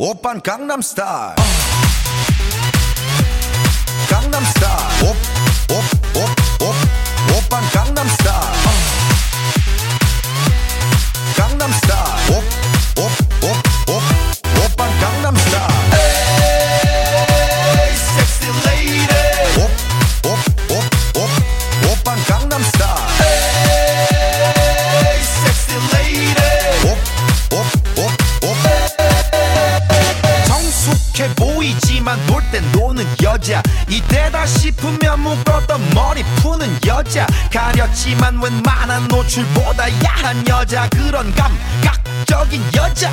오빤 강남스타일 여자. 이때다 싶으면 묶었던 머리 푸는 여자. 가렸지만 웬만한 노출보다 야한 여자. 그런 감각적인 여자.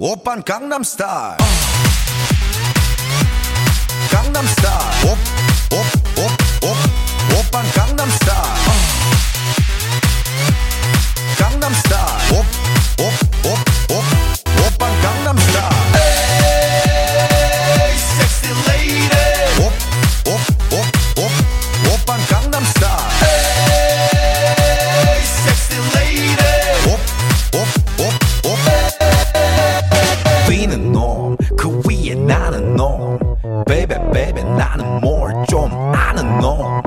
오빤 강남스타일 norm. 그 위에 나는 놈 Baby baby 나는 뭘좀 아는 놈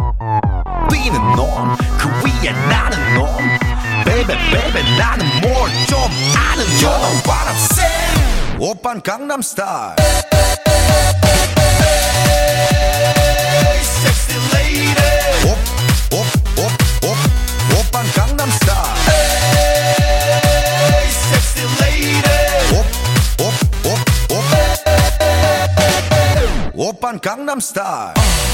뛰는 놈그 위에 나는 놈 Baby baby 나는 뭘좀 아는 놈 You know what I'm saying. 오빤 강남스타일 Sexy lady. Gangnam Style.